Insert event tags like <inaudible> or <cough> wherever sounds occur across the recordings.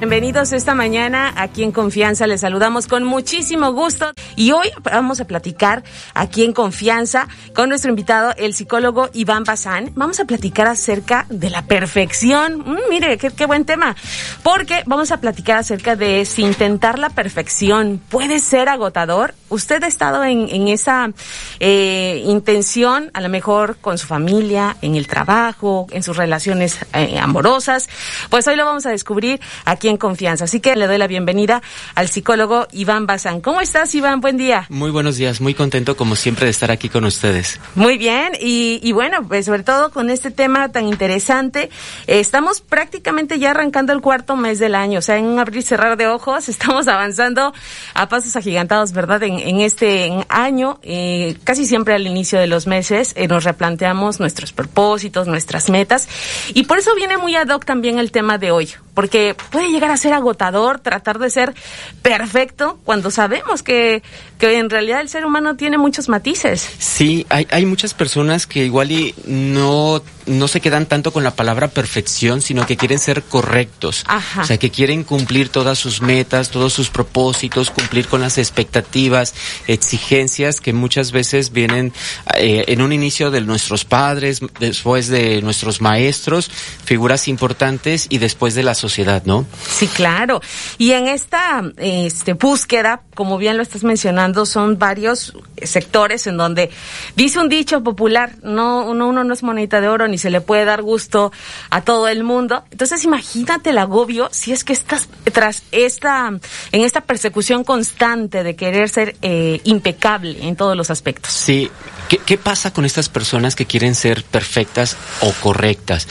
Bienvenidos esta mañana aquí en Confianza. Les saludamos con muchísimo gusto. Y hoy vamos a platicar aquí en Confianza con nuestro invitado, el psicólogo Iván Bazán. Vamos a platicar acerca de la perfección. Mm, mire, qué, qué, buen tema. Porque vamos a platicar acerca de si intentar la perfección puede ser agotador. Usted ha estado en, en esa eh, intención, a lo mejor con su familia, en el trabajo, en sus relaciones eh, amorosas. Pues hoy lo vamos a descubrir aquí en confianza. Así que le doy la bienvenida al psicólogo Iván Bazán. ¿Cómo estás, Iván? Buen día. Muy buenos días, muy contento como siempre de estar aquí con ustedes. Muy bien, y, y bueno, pues sobre todo con este tema tan interesante, eh, estamos prácticamente ya arrancando el cuarto mes del año, o sea, en un abrir y cerrar de ojos, <laughs> estamos avanzando a pasos agigantados, ¿verdad? En, en este año, eh, casi siempre al inicio de los meses, eh, nos replanteamos nuestros propósitos, nuestras metas, y por eso viene muy ad hoc también el tema de hoy, porque puede llegar a ser agotador tratar de ser perfecto cuando sabemos que, que en realidad el ser humano tiene muchos matices. Sí, hay, hay muchas personas que igual y no, no se quedan tanto con la palabra perfección, sino que quieren ser correctos. Ajá. O sea, que quieren cumplir todas sus metas, todos sus propósitos, cumplir con las expectativas, exigencias que muchas veces vienen eh, en un inicio de nuestros padres, después de nuestros maestros, figuras importantes y después de la sociedad, ¿no? Sí, claro. Y en esta este, búsqueda, como bien lo estás mencionando, son varios sectores en donde dice un dicho popular, no uno, uno no es monedita de oro ni se le puede dar gusto a todo el mundo. Entonces imagínate el agobio si es que estás tras esta, en esta persecución constante de querer ser eh, impecable en todos los aspectos. Sí. ¿Qué, ¿Qué pasa con estas personas que quieren ser perfectas o correctas?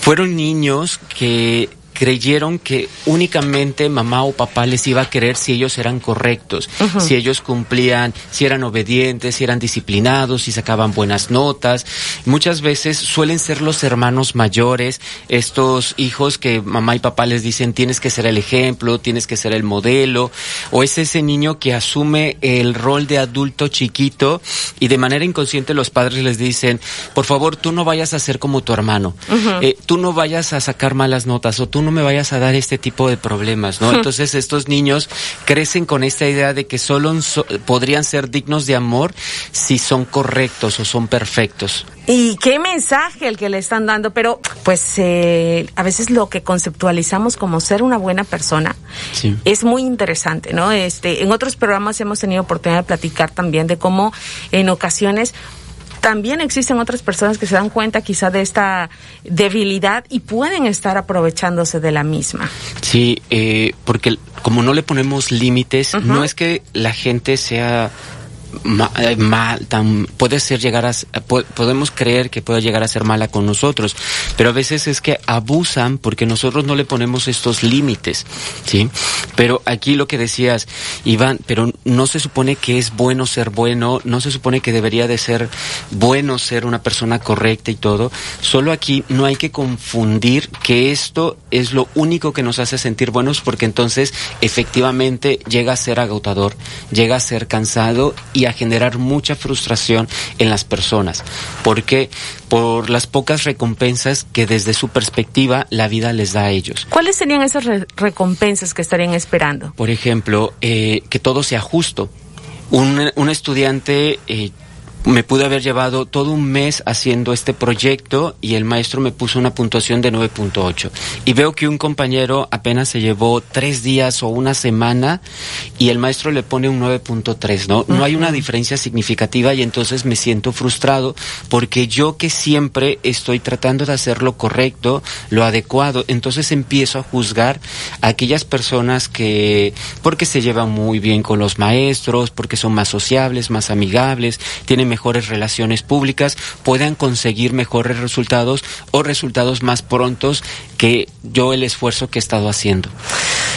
Fueron niños que creyeron que únicamente mamá o papá les iba a querer si ellos eran correctos, uh -huh. si ellos cumplían, si eran obedientes, si eran disciplinados, si sacaban buenas notas. Muchas veces suelen ser los hermanos mayores, estos hijos que mamá y papá les dicen tienes que ser el ejemplo, tienes que ser el modelo, o es ese niño que asume el rol de adulto chiquito y de manera inconsciente los padres les dicen, por favor, tú no vayas a ser como tu hermano, uh -huh. eh, tú no vayas a sacar malas notas o tú no me vayas a dar este tipo de problemas, ¿no? <laughs> Entonces estos niños crecen con esta idea de que solo so podrían ser dignos de amor si son correctos o son perfectos. Y qué mensaje el que le están dando, pero pues eh, a veces lo que conceptualizamos como ser una buena persona sí. es muy interesante, ¿no? Este, en otros programas hemos tenido oportunidad de platicar también de cómo en ocasiones también existen otras personas que se dan cuenta quizá de esta debilidad y pueden estar aprovechándose de la misma. Sí, eh, porque como no le ponemos límites, uh -huh. no es que la gente sea mal, tan, puede ser llegar a, po podemos creer que puede llegar a ser mala con nosotros, pero a veces es que abusan porque nosotros no le ponemos estos límites, ¿sí? Pero aquí lo que decías, Iván, pero no se supone que es bueno ser bueno, no se supone que debería de ser bueno ser una persona correcta y todo, solo aquí no hay que confundir que esto es lo único que nos hace sentir buenos porque entonces efectivamente llega a ser agotador, llega a ser cansado y a generar mucha frustración en las personas. ¿Por qué? Por las pocas recompensas que desde su perspectiva la vida les da a ellos. ¿Cuáles serían esas re recompensas que estarían esperando? Por ejemplo, eh, que todo sea justo. Un, un estudiante eh, me pude haber llevado todo un mes haciendo este proyecto y el maestro me puso una puntuación de 9.8. Y veo que un compañero apenas se llevó tres días o una semana y el maestro le pone un 9.3, ¿no? No hay una diferencia significativa y entonces me siento frustrado porque yo que siempre estoy tratando de hacer lo correcto, lo adecuado, entonces empiezo a juzgar a aquellas personas que, porque se llevan muy bien con los maestros, porque son más sociables, más amigables, tienen mejores relaciones públicas, puedan conseguir mejores resultados o resultados más prontos que yo el esfuerzo que he estado haciendo.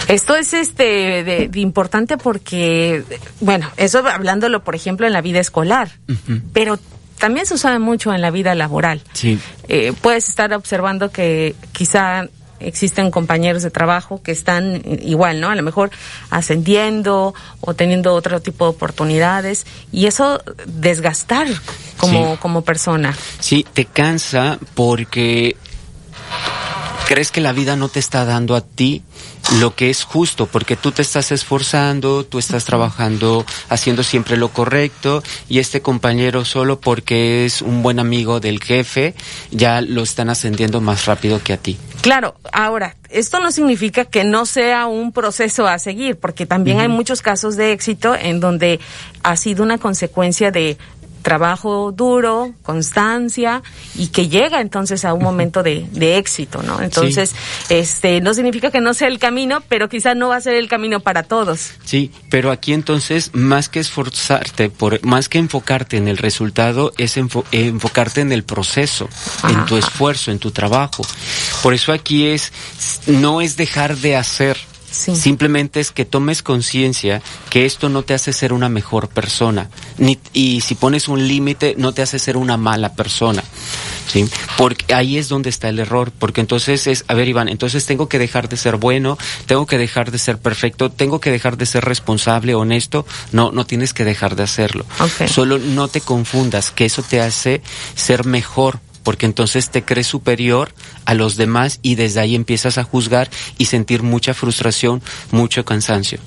Esto es este de, de importante porque, bueno, eso hablándolo, por ejemplo, en la vida escolar, uh -huh. pero también se usa mucho en la vida laboral. Sí. Eh, puedes estar observando que quizá existen compañeros de trabajo que están igual, ¿no? A lo mejor ascendiendo o teniendo otro tipo de oportunidades y eso desgastar como, sí. como persona. Sí, te cansa porque crees que la vida no te está dando a ti lo que es justo, porque tú te estás esforzando, tú estás trabajando, haciendo siempre lo correcto, y este compañero solo porque es un buen amigo del jefe, ya lo están ascendiendo más rápido que a ti. Claro, ahora, esto no significa que no sea un proceso a seguir, porque también hay muchos casos de éxito en donde ha sido una consecuencia de trabajo duro, constancia y que llega entonces a un momento de, de éxito, ¿no? Entonces, este, no significa que no sea el camino, pero quizás no va a ser el camino para todos. Sí, pero aquí entonces, más que esforzarte, por, más que enfocarte en el resultado, es enfocarte en el proceso, en tu esfuerzo, en tu trabajo. Por eso aquí es, no es dejar de hacer, Simplemente es que tomes conciencia que esto no te hace ser una mejor persona. Ni, y si pones un límite, no te hace ser una mala persona. ¿sí? Porque ahí es donde está el error. Porque entonces es, a ver, Iván, entonces tengo que dejar de ser bueno, tengo que dejar de ser perfecto, tengo que dejar de ser responsable, honesto. No, no tienes que dejar de hacerlo. Solo no te confundas, que eso te hace ser mejor porque entonces te crees superior a los demás y desde ahí empiezas a juzgar y sentir mucha frustración, mucho cansancio.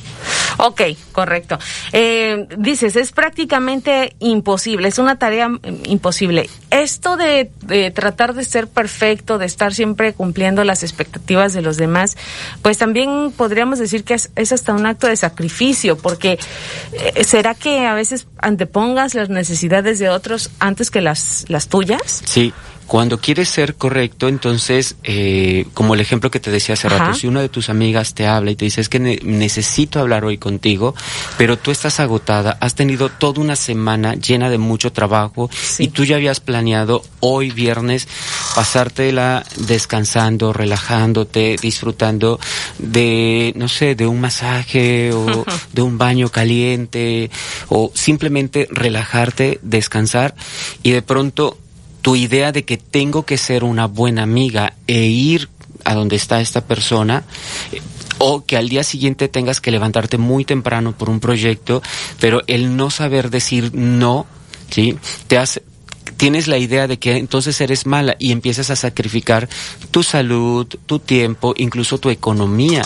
Ok, correcto. Eh, dices, es prácticamente imposible, es una tarea mm, imposible. Esto de, tratar de ser perfecto, de estar siempre cumpliendo las expectativas de los demás, pues también podríamos decir que es, hasta un acto de sacrificio, porque eh, ¿será que a veces antepongas las necesidades de otros antes que las, las tuyas? Sí, cuando quieres ser correcto, entonces, eh, como el ejemplo que te decía hace rato, si una de tus amigas te habla y te dice es que necesito hablar hoy contigo, pero tú estás agotada, has tenido toda una semana llena de mucho trabajo y tú ya habías planeado hoy viernes pasártela descansando, relajándote, disfrutando de, no sé, de un masaje o <laughs> de un baño caliente o simplemente relajarte, descansar y de pronto tu idea de que tengo que ser una buena amiga e ir a donde está esta persona, eh, o que al día siguiente tengas que levantarte muy temprano por un proyecto, pero el no saber decir no, ¿sí? Te hace, tienes la idea de que entonces eres mala y empiezas a sacrificar tu salud, tu tiempo, incluso tu economía,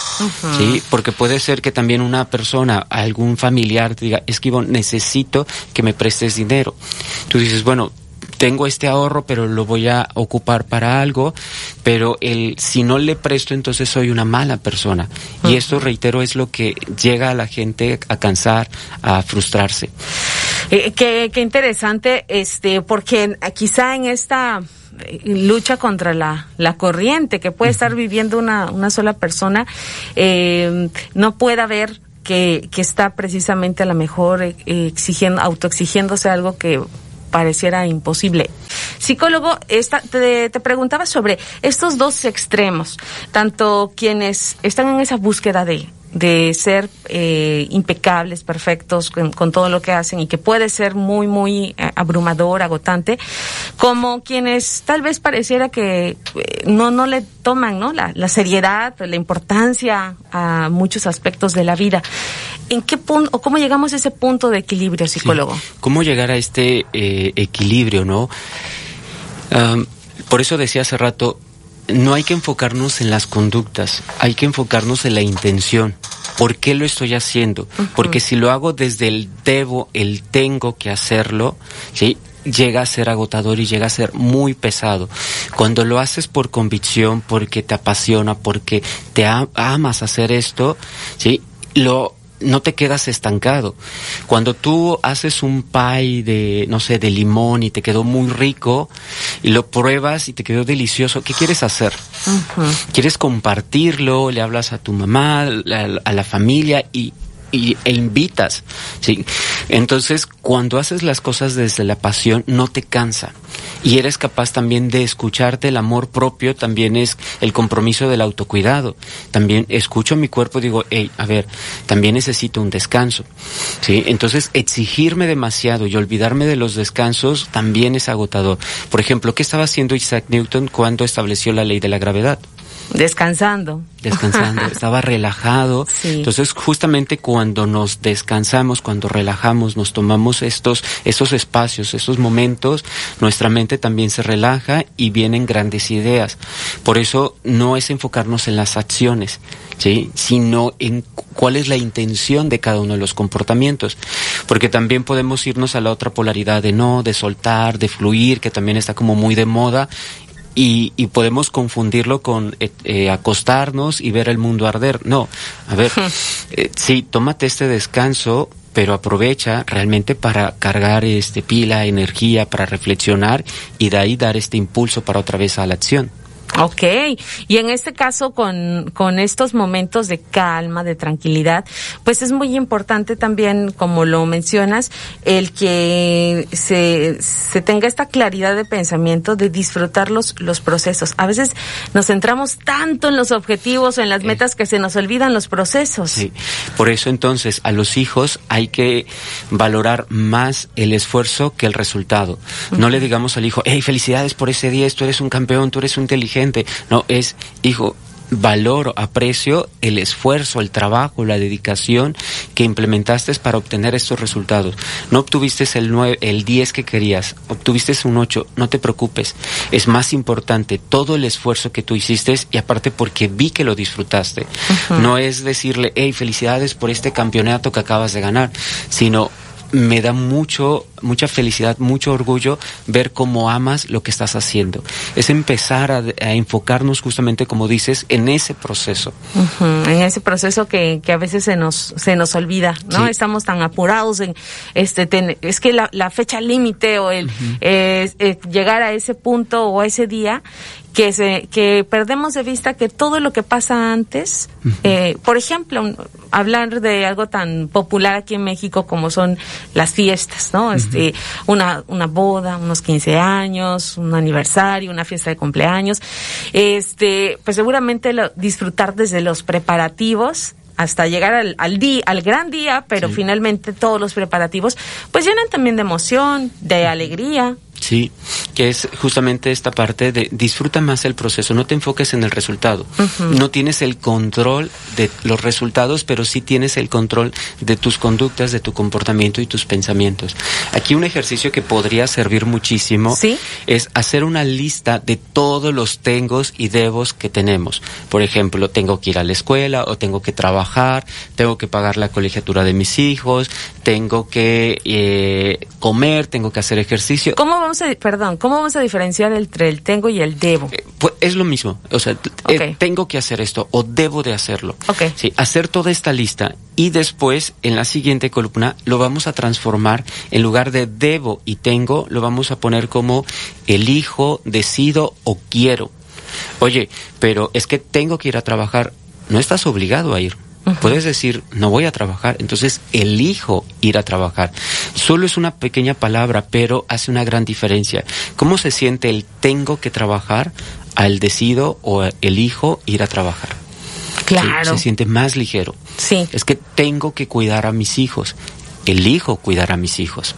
¿sí? Porque puede ser que también una persona, algún familiar te diga, es que necesito que me prestes dinero. Tú dices, bueno, tengo este ahorro, pero lo voy a ocupar para algo, pero el si no le presto, entonces soy una mala persona. Y esto, reitero, es lo que llega a la gente a cansar, a frustrarse. Eh, qué, qué interesante, este, porque quizá en esta eh, lucha contra la, la corriente que puede estar viviendo una, una sola persona, eh, no pueda ver que, que está precisamente a lo mejor exigiendo, autoexigiéndose algo que pareciera imposible. Psicólogo, esta, te, preguntaba sobre estos dos extremos, tanto quienes están en esa búsqueda de, de ser eh, impecables, perfectos con, todo lo que hacen y que puede ser muy, muy eh, abrumador, agotante, como quienes tal vez pareciera que eh, no, no le toman ¿no? La, la, seriedad, la importancia a muchos aspectos de la vida. ¿En qué punto, o cómo llegamos a ese punto de equilibrio, psicólogo? ¿Cómo llegar a este equilibrio, no? por eso decía hace rato, no hay que enfocarnos en las conductas, hay que enfocarnos en la intención. ¿Por qué lo estoy haciendo? Porque si lo hago desde el debo, el tengo que hacerlo, ¿sí? llega a ser agotador y llega a ser muy pesado. Cuando lo haces por convicción, porque te apasiona, porque te amas hacer esto, ¿sí? Lo no te quedas estancado. Cuando tú haces un pie de, no sé, de limón y te quedó muy rico y lo pruebas y te quedó delicioso, ¿qué quieres hacer? ¿Quieres compartirlo? Le hablas a tu mamá, a la familia y y, e invitas, ¿sí? Entonces, cuando haces las cosas desde la pasión, no te cansa. Y eres capaz también de escucharte el amor propio, también es el compromiso del autocuidado. También escucho mi cuerpo y digo, hey, a ver, también necesito un descanso, ¿sí? Entonces, exigirme demasiado y olvidarme de los descansos también es agotador. Por ejemplo, ¿qué estaba haciendo Isaac Newton cuando estableció la ley de la gravedad? Descansando. Descansando, <laughs> estaba relajado. Entonces, justamente cuando nos descansamos, cuando relajamos, nos tomamos estos, esos espacios, esos momentos, nuestra mente también se relaja y vienen grandes ideas. Por eso no es enfocarnos en las acciones, ¿sí? sino en cuál es la intención de cada uno de los comportamientos. Porque también podemos irnos a la otra polaridad de no, de soltar, de fluir, que también está como muy de moda y, y, podemos confundirlo con eh, eh, acostarnos y ver el mundo arder. No, a ver, <laughs> eh, sí, tómate este descanso, pero aprovecha realmente para cargar este pila, energía, para reflexionar y de ahí dar este impulso para otra vez a la acción. Ok, y en este caso con, con estos momentos de calma, de tranquilidad, pues es muy importante también, como lo mencionas, el que se, se tenga esta claridad de pensamiento de disfrutar los, los procesos. A veces nos centramos tanto en los objetivos, en las metas, que se nos olvidan los procesos. Sí, por eso entonces a los hijos hay que valorar más el esfuerzo que el resultado. No le digamos al hijo, hey, felicidades por ese día, tú eres un campeón, tú eres un inteligente no, es, hijo, valoro, aprecio el esfuerzo, el trabajo, la dedicación que implementaste para obtener estos resultados. No obtuviste el 9, el 10 que querías, obtuviste un 8, no te preocupes. Es más importante todo el esfuerzo que tú hiciste y aparte porque vi que lo disfrutaste. No es decirle, hey, felicidades por este campeonato que acabas de ganar, sino me da mucho, mucha felicidad, mucho orgullo ver cómo amas lo que estás haciendo. Es empezar a, enfocarnos justamente, como dices, en ese proceso. En ese proceso que, que, a veces se nos, se nos olvida, ¿no? Estamos tan apurados en, este, es que la, la fecha límite o el, llegar a ese punto o a ese día que se que perdemos de vista que todo lo que pasa antes eh, por ejemplo hablar de algo tan popular aquí en México como son las fiestas no este una una boda unos 15 años un aniversario una fiesta de cumpleaños. Este pues seguramente lo, disfrutar desde los preparativos hasta llegar al, al día, al gran día, pero finalmente todos los preparativos, pues llenan también de emoción, de alegría, Sí, que es justamente esta parte de disfruta más el proceso, no te enfoques en el resultado. No tienes el control de los resultados, pero sí tienes el control de tus conductas, de tu comportamiento y tus pensamientos. Aquí un ejercicio que podría servir muchísimo es hacer una lista de todos los tengos y debos que tenemos. Por ejemplo, tengo que ir a la escuela o tengo que trabajar, tengo que pagar la colegiatura de mis hijos, tengo que eh, comer, tengo que hacer ejercicio. ¿Cómo perdón, cómo vamos a diferenciar entre el tengo y el debo? Eh, pues es lo mismo, o sea, eh, tengo que hacer esto o debo de hacerlo. Okay. Sí, hacer toda esta lista y después en la siguiente columna lo vamos a transformar en lugar de debo y tengo, lo vamos a poner como elijo, decido o quiero. Oye, pero es que tengo que ir a trabajar, no estás obligado a ir. Puedes decir, no voy a trabajar, entonces elijo ir a trabajar. Solo es una pequeña palabra, pero hace una gran diferencia. ¿Cómo se siente el tengo que trabajar al decido o elijo ir a trabajar? Claro. se siente más ligero. Sí. Es que tengo que cuidar a mis hijos. Elijo cuidar a mis hijos.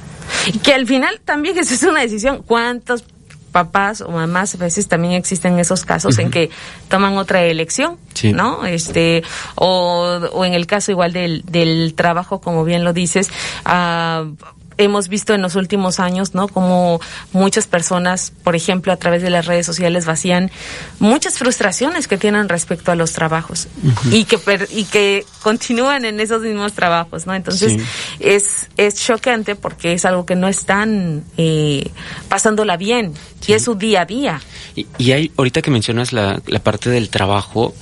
Que al final también eso es una decisión. ¿Cuántos papás o mamás a veces también existen esos casos en que toman otra elección, ¿no? Este, o, o en el caso igual del, del trabajo, como bien lo dices, uh, hemos visto en los últimos años, ¿no? Como muchas personas, por ejemplo, a través de las redes sociales vacían muchas frustraciones que tienen respecto a los trabajos y que y que continúan en esos mismos trabajos, ¿no? Entonces es es choqueante porque es algo que no están eh, pasándola bien y es su día a día. Y, y hay ahorita que mencionas la, la parte del trabajo,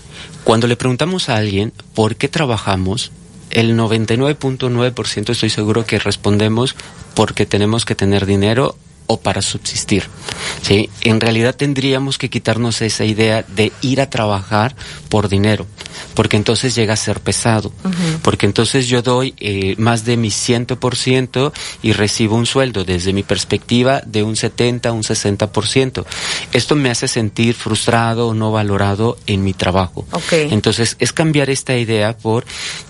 cuando le preguntamos a alguien por qué trabajamos, el 99.9% estoy seguro que respondemos porque tenemos que tener dinero o para subsistir. ¿sí? En realidad tendríamos que quitarnos esa idea de ir a trabajar por dinero, porque entonces llega a ser pesado, porque entonces yo doy eh, más de mi ciento por ciento y recibo un sueldo desde mi perspectiva de un 70, un 60%. esto me hace sentir frustrado o no valorado en mi trabajo. Entonces, es cambiar esta idea por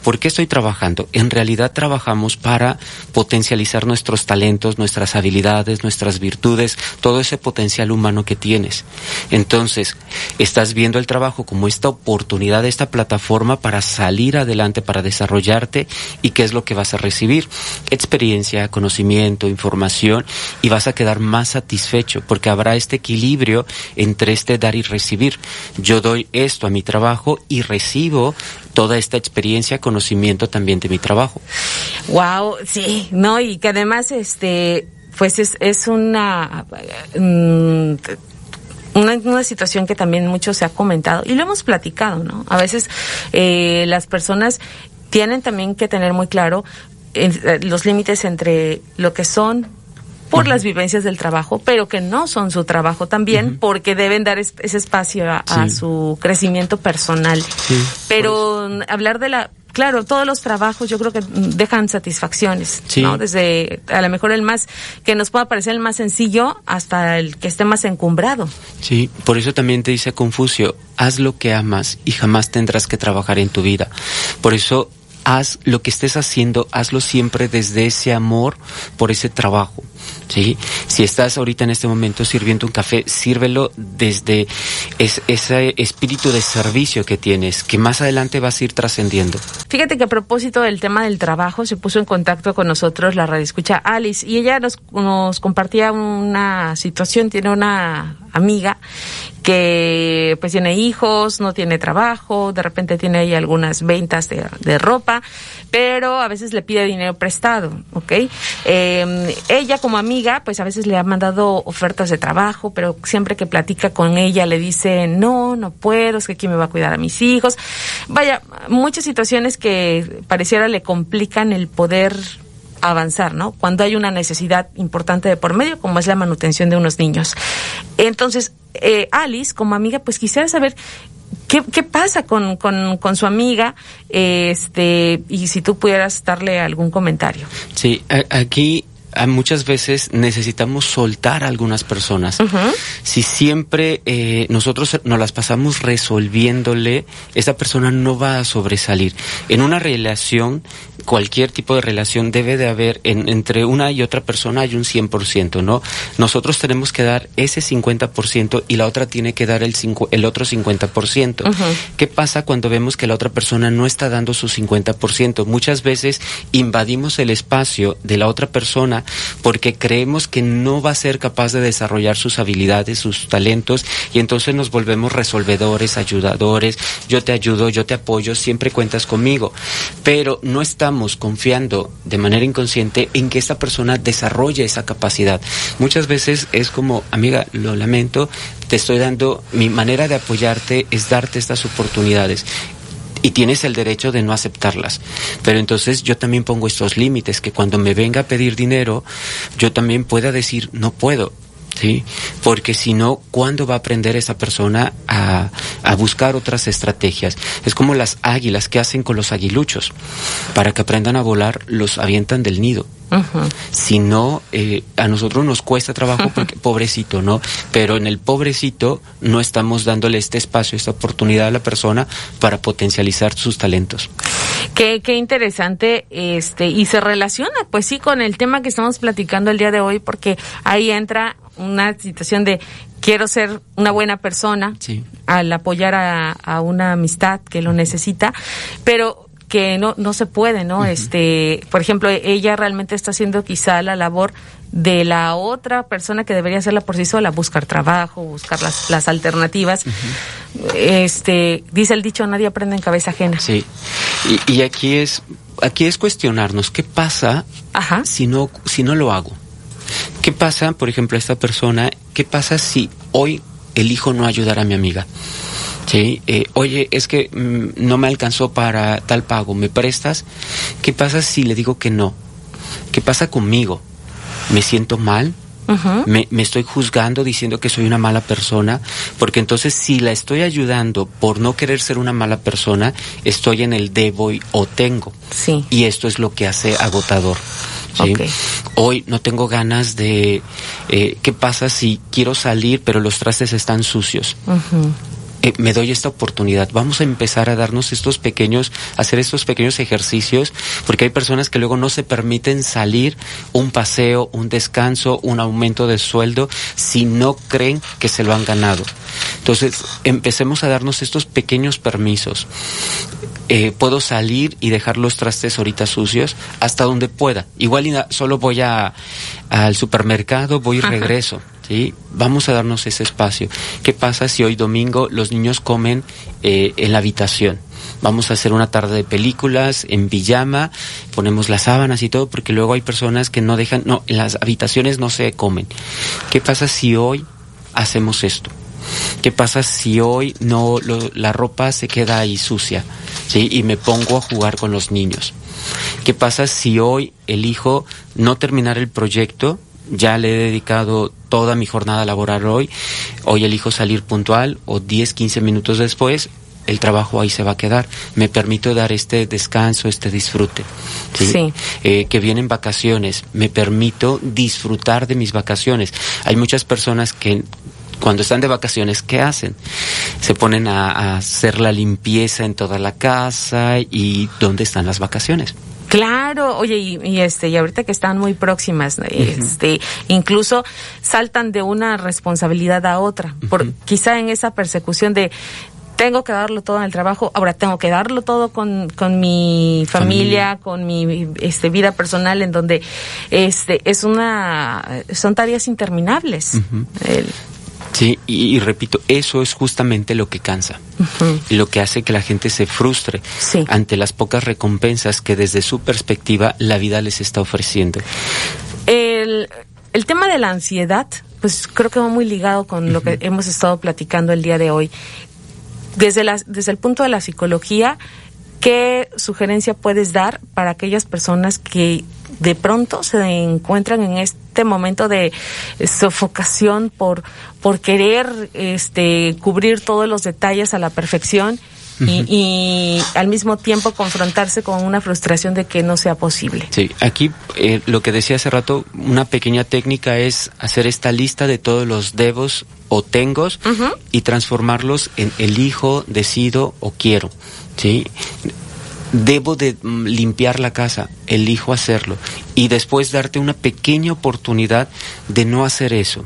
¿por qué estoy trabajando? En realidad trabajamos para potencializar nuestros talentos, nuestras habilidades, nuestras virtudes, todo ese potencial humano que tienes. Entonces, estás viendo el trabajo como esta oportunidad, esta plataforma para salir adelante, para desarrollarte y qué es lo que vas a recibir. Experiencia, conocimiento, información y vas a quedar más satisfecho porque habrá este equilibrio entre este dar y recibir. Yo doy esto a mi trabajo y recibo toda esta experiencia, conocimiento también de mi trabajo. Wow, sí, no, y que además este pues es, es una, mm, una, una, situación que también mucho se ha comentado y lo hemos platicado, ¿no? A veces eh, las personas tienen también que tener muy claro eh, los límites entre lo que son por las vivencias del trabajo, pero que no son su trabajo también, porque deben dar ese espacio a, su crecimiento personal. pero hablar de la claro, todos los trabajos yo creo que dejan satisfacciones, ¿no? Desde a lo mejor el más, que nos pueda parecer el más sencillo hasta el que esté más encumbrado. Sí, por eso también te dice Confucio, haz lo que amas y jamás tendrás que trabajar en tu vida. Por eso haz lo que estés haciendo, hazlo siempre desde ese amor por ese trabajo. ¿sí? Si estás ahorita en este momento sirviendo un café, sírvelo desde ese espíritu de servicio que tienes, que más adelante vas a ir trascendiendo. Fíjate que a propósito del tema del trabajo, se puso en contacto con nosotros la radioescucha Alice y ella nos, nos compartía una situación, tiene una amiga que pues tiene hijos, no tiene trabajo, de repente tiene ahí algunas ventas de, de ropa, pero a veces le pide dinero prestado, ¿ok? Eh, ella como amiga, pues a veces le ha mandado ofertas de trabajo, pero siempre que platica con ella le dice, no, no puedo, es que quién me va a cuidar a mis hijos. Vaya, muchas situaciones que pareciera le complican el poder avanzar, ¿no? Cuando hay una necesidad importante de por medio, como es la manutención de unos niños. Entonces, eh, Alice, como amiga, pues quisiera saber ¿Qué, qué pasa con, con, con, su amiga? Este, y si tú pudieras darle algún comentario. Sí, aquí muchas veces necesitamos soltar a algunas personas. Si siempre eh, nosotros nos las pasamos resolviéndole, esa persona no va a sobresalir. En una relación, cualquier tipo de relación debe de haber, entre una y otra persona hay un 100%, ¿no? Nosotros tenemos que dar ese 50% y la otra tiene que dar el, el otro 50%. ¿Qué pasa cuando vemos que la otra persona no está dando su 50%? Muchas veces invadimos el espacio de la otra persona porque creemos que no va a ser capaz de desarrollar sus habilidades, sus talentos y entonces nos volvemos resolvedores, ayudadores, yo te ayudo, yo te apoyo, siempre cuentas conmigo, pero no estamos confiando de manera inconsciente en que esta persona desarrolle esa capacidad. Muchas veces es como, amiga, lo lamento, te estoy dando, mi manera de apoyarte es darte estas oportunidades y tienes el derecho de no aceptarlas. Pero entonces yo también pongo estos límites, que cuando me venga a pedir dinero, yo también pueda decir, no puedo. ¿Sí? Porque si no, ¿cuándo va a aprender esa persona a, a, buscar otras estrategias? Es como las águilas que hacen con los aguiluchos. Para que aprendan a volar, los avientan del nido. Si no, eh, a nosotros nos cuesta trabajo <laughs> porque pobrecito, ¿no? Pero en el pobrecito no estamos dándole este espacio, esta oportunidad a la persona para potencializar sus talentos. Qué, qué interesante, este, y se relaciona, pues sí, con el tema que estamos platicando el día de hoy, porque ahí entra una situación de quiero ser una buena persona al apoyar a, a, una amistad que lo necesita, pero que no, no se puede, ¿no? Este, por ejemplo, ella realmente está haciendo quizá la labor de la otra persona que debería hacerla por sí sola, buscar trabajo, buscar las, las alternativas. Este, dice el dicho, nadie aprende en cabeza ajena. Sí. Y, y aquí es, aquí es cuestionarnos, ¿qué pasa Ajá. si no, si no lo hago? ¿Qué pasa, por ejemplo, a esta persona, qué pasa si hoy elijo no ayudar a mi amiga? Sí, eh, oye, es que mm, no me alcanzó para tal pago, ¿me prestas? ¿Qué pasa si le digo que no? ¿Qué pasa conmigo? ¿Me siento mal? me, me, estoy juzgando diciendo que soy una mala persona, porque entonces si la estoy ayudando por no querer ser una mala persona, estoy en el debo o tengo. Sí. Y esto es lo que hace agotador. ¿Sí? Hoy no tengo ganas de... Eh, ¿Qué pasa si quiero salir pero los trastes están sucios? Eh, me doy esta oportunidad. Vamos a empezar a darnos estos pequeños, hacer estos pequeños ejercicios, porque hay personas que luego no se permiten salir un paseo, un descanso, un aumento de sueldo, si no creen que se lo han ganado. Entonces, empecemos a darnos estos pequeños permisos. Eh, puedo salir y dejar los trastes ahorita sucios hasta donde pueda. Igual solo voy a, al supermercado, voy y regreso. ¿sí? Vamos a darnos ese espacio. ¿Qué pasa si hoy domingo los niños comen eh, en la habitación? Vamos a hacer una tarde de películas en pijama, ponemos las sábanas y todo, porque luego hay personas que no dejan, no, en las habitaciones no se comen. ¿Qué pasa si hoy hacemos esto? ¿Qué pasa si hoy no la ropa se queda ahí sucia, sí, y me pongo a jugar con los niños? ¿Qué pasa si hoy elijo no terminar el proyecto ya le he dedicado toda mi jornada laboral hoy, hoy elijo salir puntual o 10, 15 minutos después, el trabajo ahí se va a quedar. Me permito dar este descanso, este disfrute. ¿sí? Eh, que vienen vacaciones, me permito disfrutar de mis vacaciones. Hay muchas personas que cuando están de vacaciones, ¿qué hacen? Se ponen a, a hacer la limpieza en toda la casa y ¿dónde están las vacaciones? Claro, oye, y, este, y ahorita que están muy próximas, este, incluso saltan de una responsabilidad a otra, por quizá en esa persecución de tengo que darlo todo en el trabajo, ahora tengo que darlo todo con, con mi familia, con mi este, vida personal, en donde este es una son tareas interminables. Sí, y, repito, eso es justamente lo que cansa, lo que hace que la gente se frustre ante las pocas recompensas que desde su perspectiva la vida les está ofreciendo. El, el tema de la ansiedad, pues creo que va muy ligado con lo que hemos estado platicando el día de hoy. Desde, la, desde el punto de la psicología, ¿qué sugerencia puedes dar para aquellas personas que de pronto se encuentran en este momento de sofocación por, por querer este, cubrir todos los detalles a la perfección y, al mismo tiempo confrontarse con una frustración de que no sea posible. Sí, aquí eh, lo que decía hace rato, una pequeña técnica es hacer esta lista de todos los debos o tengos y transformarlos en elijo, decido o quiero. ¿sí? Debo de mm, limpiar la casa, elijo hacerlo y después darte una pequeña oportunidad de no hacer eso,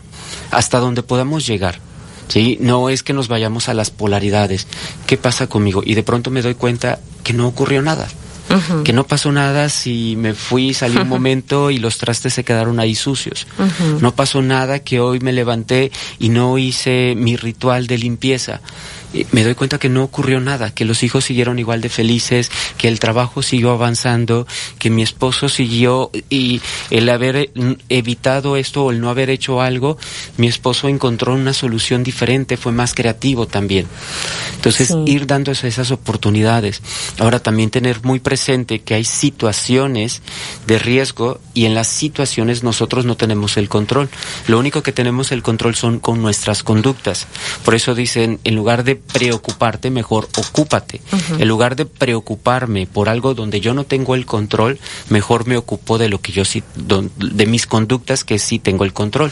hasta donde podamos llegar. ¿sí? No es que nos vayamos a las polaridades. ¿Qué pasa conmigo? Y de pronto me doy cuenta que no ocurrió nada. Que no pasó nada si me fui, salí un <laughs> momento y los trastes se quedaron ahí sucios. No pasó nada que hoy me levanté y no hice mi ritual de limpieza me doy cuenta que no ocurrió nada, que los hijos siguieron igual de felices, que el trabajo siguió avanzando, que mi esposo siguió y el haber evitado esto o el no haber hecho algo, mi esposo encontró una solución diferente, fue más creativo también. Entonces, ir dando esas oportunidades. Ahora también tener muy presente que hay situaciones de riesgo y en las situaciones nosotros no tenemos el control. Lo único que tenemos el control son con nuestras conductas. Por eso dicen, en lugar de preocuparte, mejor ocúpate. En lugar de preocuparme por algo donde yo no tengo el control, mejor me ocupo de lo que yo sí, de mis conductas que sí tengo el control.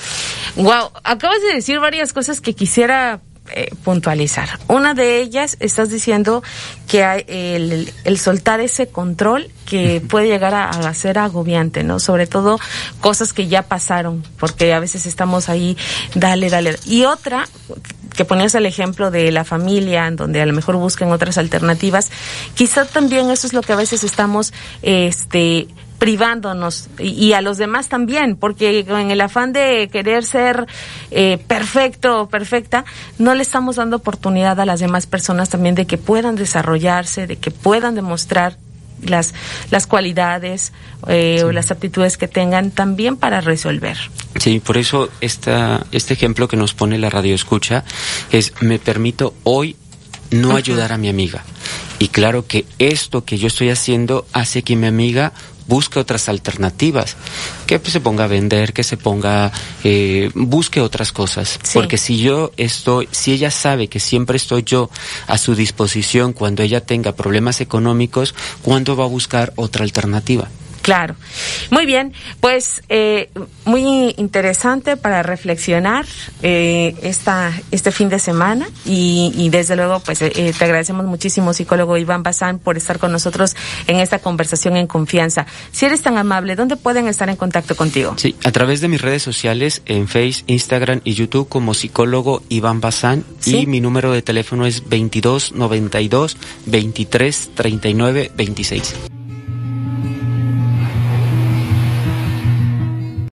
Wow, acabas de decir varias cosas que quisiera eh, puntualizar. Una de ellas, estás diciendo que hay el, el, soltar ese control que puede llegar a, a, ser agobiante, ¿no? Sobre todo cosas que ya pasaron, porque a veces estamos ahí, dale, dale. Y otra, que ponías el ejemplo de la familia, en donde a lo mejor buscan otras alternativas, quizá también eso es lo que a veces estamos, este, privándonos y, a los demás también, porque en el afán de querer ser eh, perfecto o perfecta, no le estamos dando oportunidad a las demás personas también de que puedan desarrollarse, de que puedan demostrar las, las cualidades eh, o las aptitudes que tengan también para resolver. Sí, por eso esta, este ejemplo que nos pone la radio escucha es me permito hoy no ayudar a mi amiga. Y claro que esto que yo estoy haciendo hace que mi amiga busque otras alternativas, que se ponga a vender, que se ponga, eh, busque otras cosas. Porque si yo estoy, si ella sabe que siempre estoy yo a su disposición cuando ella tenga problemas económicos, ¿cuándo va a buscar otra alternativa? Claro. Muy bien, pues eh, muy interesante para reflexionar eh, esta, este fin de semana y, y desde luego pues eh, eh, te agradecemos muchísimo psicólogo Iván Bazán por estar con nosotros en esta conversación en confianza. Si eres tan amable, ¿dónde pueden estar en contacto contigo? Sí, a través de mis redes sociales en Face, Instagram y YouTube como psicólogo Iván Bazán ¿Sí? y mi número de teléfono es 22 92 23 39 26.